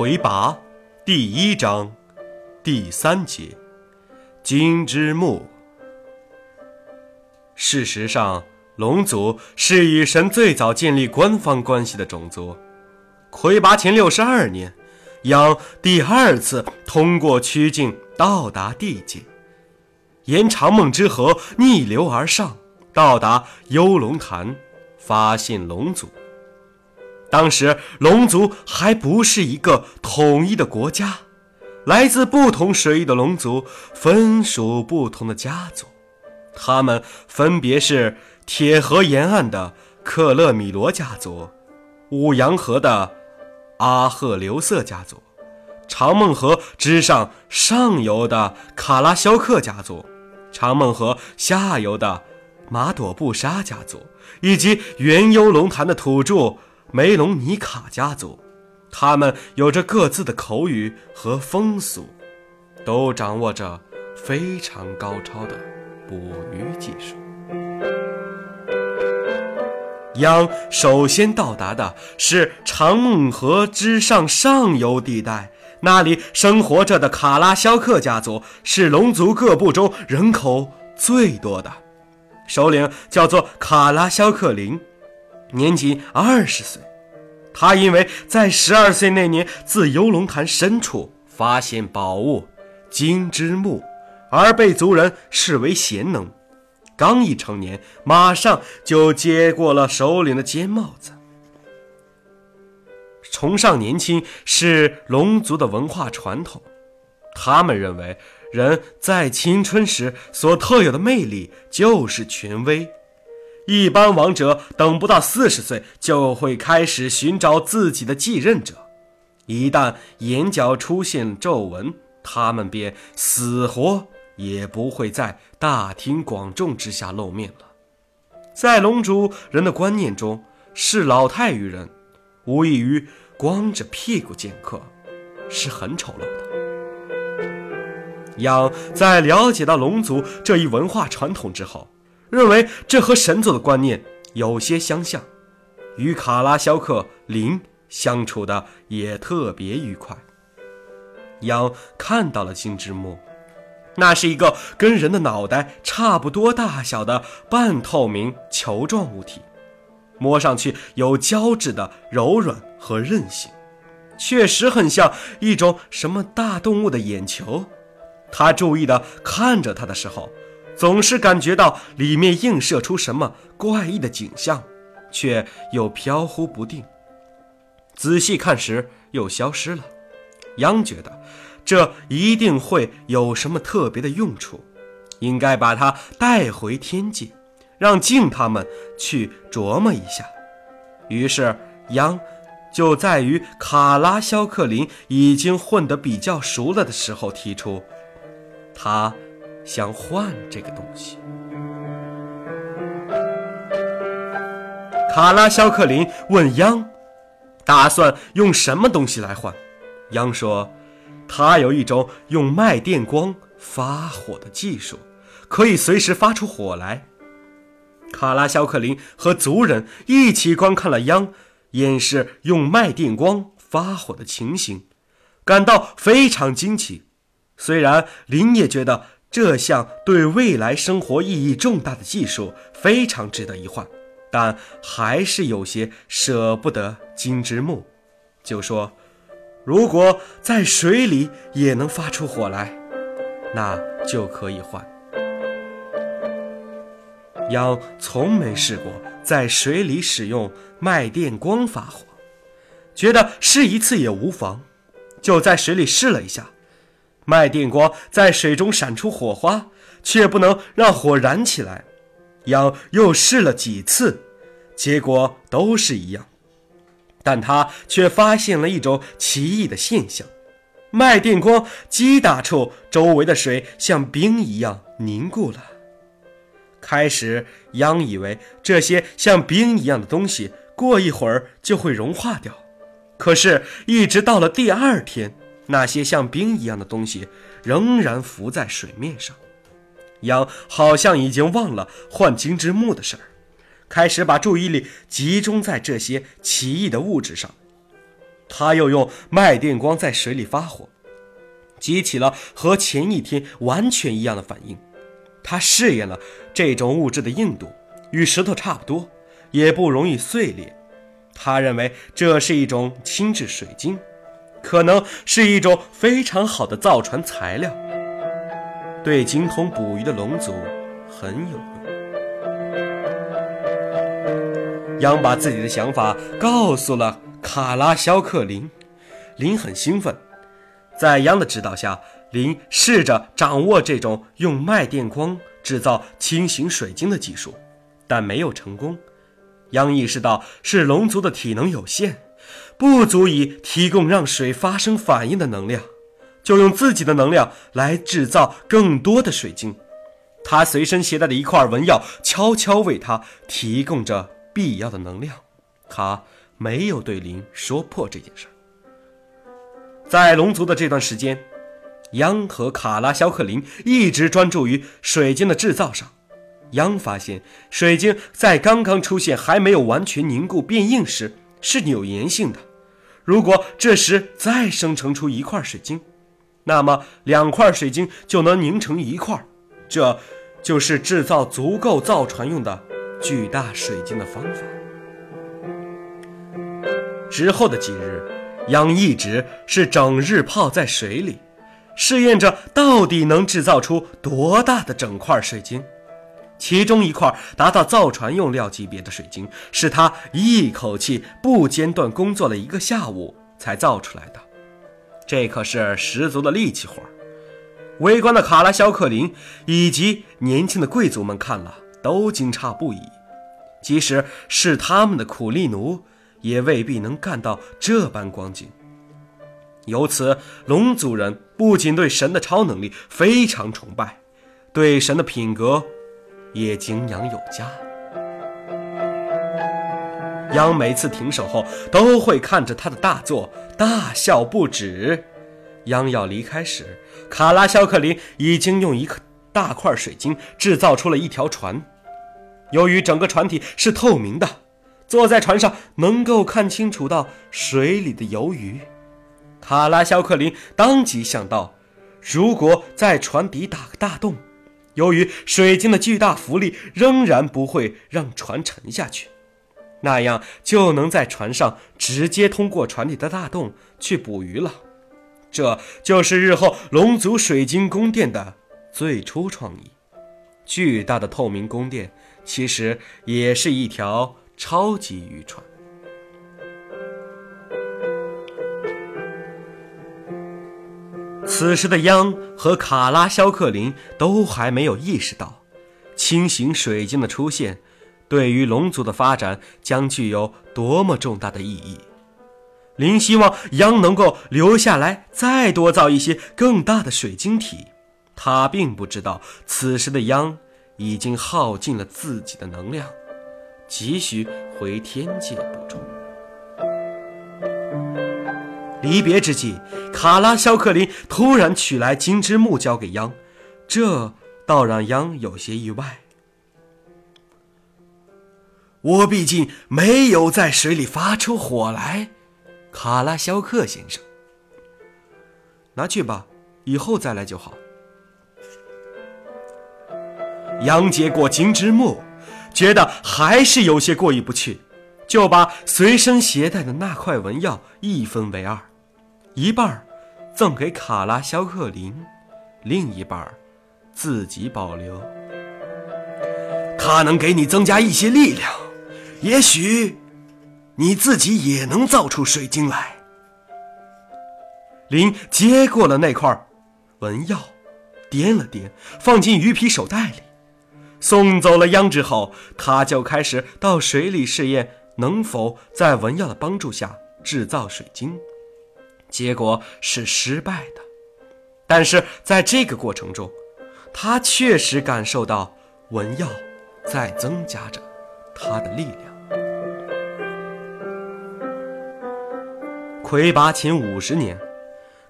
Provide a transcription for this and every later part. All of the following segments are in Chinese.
魁拔第一章第三节，金之木。事实上，龙族是与神最早建立官方关系的种族。魁拔前六十二年，羊第二次通过曲径到达地界，沿长梦之河逆流而上，到达幽龙潭，发现龙族。当时龙族还不是一个统一的国家，来自不同水域的龙族分属不同的家族，他们分别是铁河沿岸的克勒米罗家族、五羊河的阿赫留瑟家族、长梦河之上上游的卡拉肖克家族、长梦河下游的马朵布沙家族，以及原幽龙潭的土著。梅隆尼卡家族，他们有着各自的口语和风俗，都掌握着非常高超的捕鱼技术。央首先到达的是长梦河之上上游地带，那里生活着的卡拉肖克家族是龙族各部中人口最多的，首领叫做卡拉肖克林。年仅二十岁，他因为在十二岁那年自游龙潭深处发现宝物金之木，而被族人视为贤能。刚一成年，马上就接过了首领的尖帽子。崇尚年轻是龙族的文化传统，他们认为人在青春时所特有的魅力就是权威。一般王者等不到四十岁就会开始寻找自己的继任者，一旦眼角出现皱纹，他们便死活也不会在大庭广众之下露面了。在龙族人的观念中，视老态于人，无异于光着屁股见客，是很丑陋的。羊在了解到龙族这一文化传统之后。认为这和神族的观念有些相像，与卡拉肖克林相处的也特别愉快。羊看到了金之木，那是一个跟人的脑袋差不多大小的半透明球状物体，摸上去有胶质的柔软和韧性，确实很像一种什么大动物的眼球。他注意地看着它的时候。总是感觉到里面映射出什么怪异的景象，却又飘忽不定。仔细看时又消失了。央觉得这一定会有什么特别的用处，应该把它带回天界，让静他们去琢磨一下。于是央就在与卡拉肖克林已经混得比较熟了的时候提出，他。想换这个东西。卡拉肖克林问央：“打算用什么东西来换？”央说：“他有一种用麦电光发火的技术，可以随时发出火来。”卡拉肖克林和族人一起观看了央演示用麦电光发火的情形，感到非常惊奇。虽然林也觉得。这项对未来生活意义重大的技术非常值得一换，但还是有些舍不得金之木，就说：“如果在水里也能发出火来，那就可以换。”羊从没试过在水里使用脉电光发火，觉得试一次也无妨，就在水里试了一下。麦电光在水中闪出火花，却不能让火燃起来。羊又试了几次，结果都是一样。但他却发现了一种奇异的现象：麦电光击打处，周围的水像冰一样凝固了。开始，羊以为这些像冰一样的东西过一会儿就会融化掉，可是，一直到了第二天。那些像冰一样的东西仍然浮在水面上，羊好像已经忘了换金之木的事儿，开始把注意力集中在这些奇异的物质上。他又用脉电光在水里发火，激起了和前一天完全一样的反应。他试验了这种物质的硬度，与石头差不多，也不容易碎裂。他认为这是一种轻质水晶，可能是一种非常好的造船材料，对精通捕鱼的龙族很有用。央把自己的想法告诉了卡拉肖克林，林很兴奋，在央的指导下。林试着掌握这种用脉电光制造轻型水晶的技术，但没有成功。央意识到是龙族的体能有限，不足以提供让水发生反应的能量，就用自己的能量来制造更多的水晶。他随身携带的一块纹药悄悄为他提供着必要的能量。他没有对林说破这件事儿。在龙族的这段时间。央和卡拉肖克林一直专注于水晶的制造上。央发现，水晶在刚刚出现还没有完全凝固变硬时是有粘性的。如果这时再生成出一块水晶，那么两块水晶就能凝成一块。这就是制造足够造船用的巨大水晶的方法。之后的几日，杨一直是整日泡在水里。试验着到底能制造出多大的整块水晶，其中一块达到造船用料级别的水晶，是他一口气不间断工作了一个下午才造出来的。这可是十足的力气活围观的卡拉肖克林以及年轻的贵族们看了都惊诧不已，即使是他们的苦力奴，也未必能干到这般光景。由此，龙族人不仅对神的超能力非常崇拜，对神的品格也敬仰有加。央每次停手后，都会看着他的大作大笑不止。央要离开时，卡拉肖克林已经用一个大块水晶制造出了一条船。由于整个船体是透明的，坐在船上能够看清楚到水里的游鱼。卡拉肖克林当即想到，如果在船底打个大洞，由于水晶的巨大浮力，仍然不会让船沉下去，那样就能在船上直接通过船底的大洞去捕鱼了。这就是日后龙族水晶宫殿的最初创意。巨大的透明宫殿其实也是一条超级渔船。此时的央和卡拉肖克林都还没有意识到，轻型水晶的出现，对于龙族的发展将具有多么重大的意义。林希望央能够留下来，再多造一些更大的水晶体。他并不知道，此时的央已经耗尽了自己的能量，急需回天界补充。离别之际，卡拉肖克林突然取来金枝木交给央，这倒让央有些意外。我毕竟没有在水里发出火来，卡拉肖克先生，拿去吧，以后再来就好。央接过金枝木，觉得还是有些过意不去，就把随身携带的那块纹药一分为二。一半赠给卡拉肖克林，另一半自己保留。它能给你增加一些力量，也许你自己也能造出水晶来。林接过了那块纹药，掂了掂，放进鱼皮手袋里。送走了央之后，他就开始到水里试验能否在纹药的帮助下制造水晶。结果是失败的，但是在这个过程中，他确实感受到文耀在增加着他的力量。魁拔前五十年，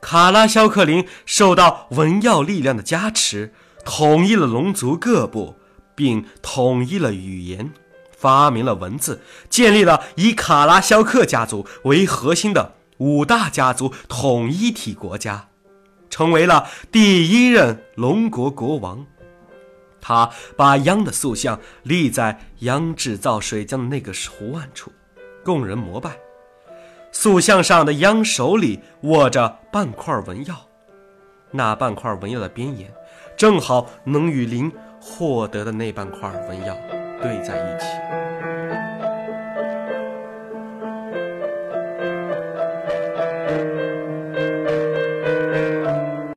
卡拉肖克林受到文耀力量的加持，统一了龙族各部，并统一了语言，发明了文字，建立了以卡拉肖克家族为核心的。五大家族统一体国家，成为了第一任龙国国王。他把央的塑像立在央制造水浆的那个湖岸处，供人膜拜。塑像上的央手里握着半块纹药，那半块纹药的边沿，正好能与林获得的那半块纹药对在一起。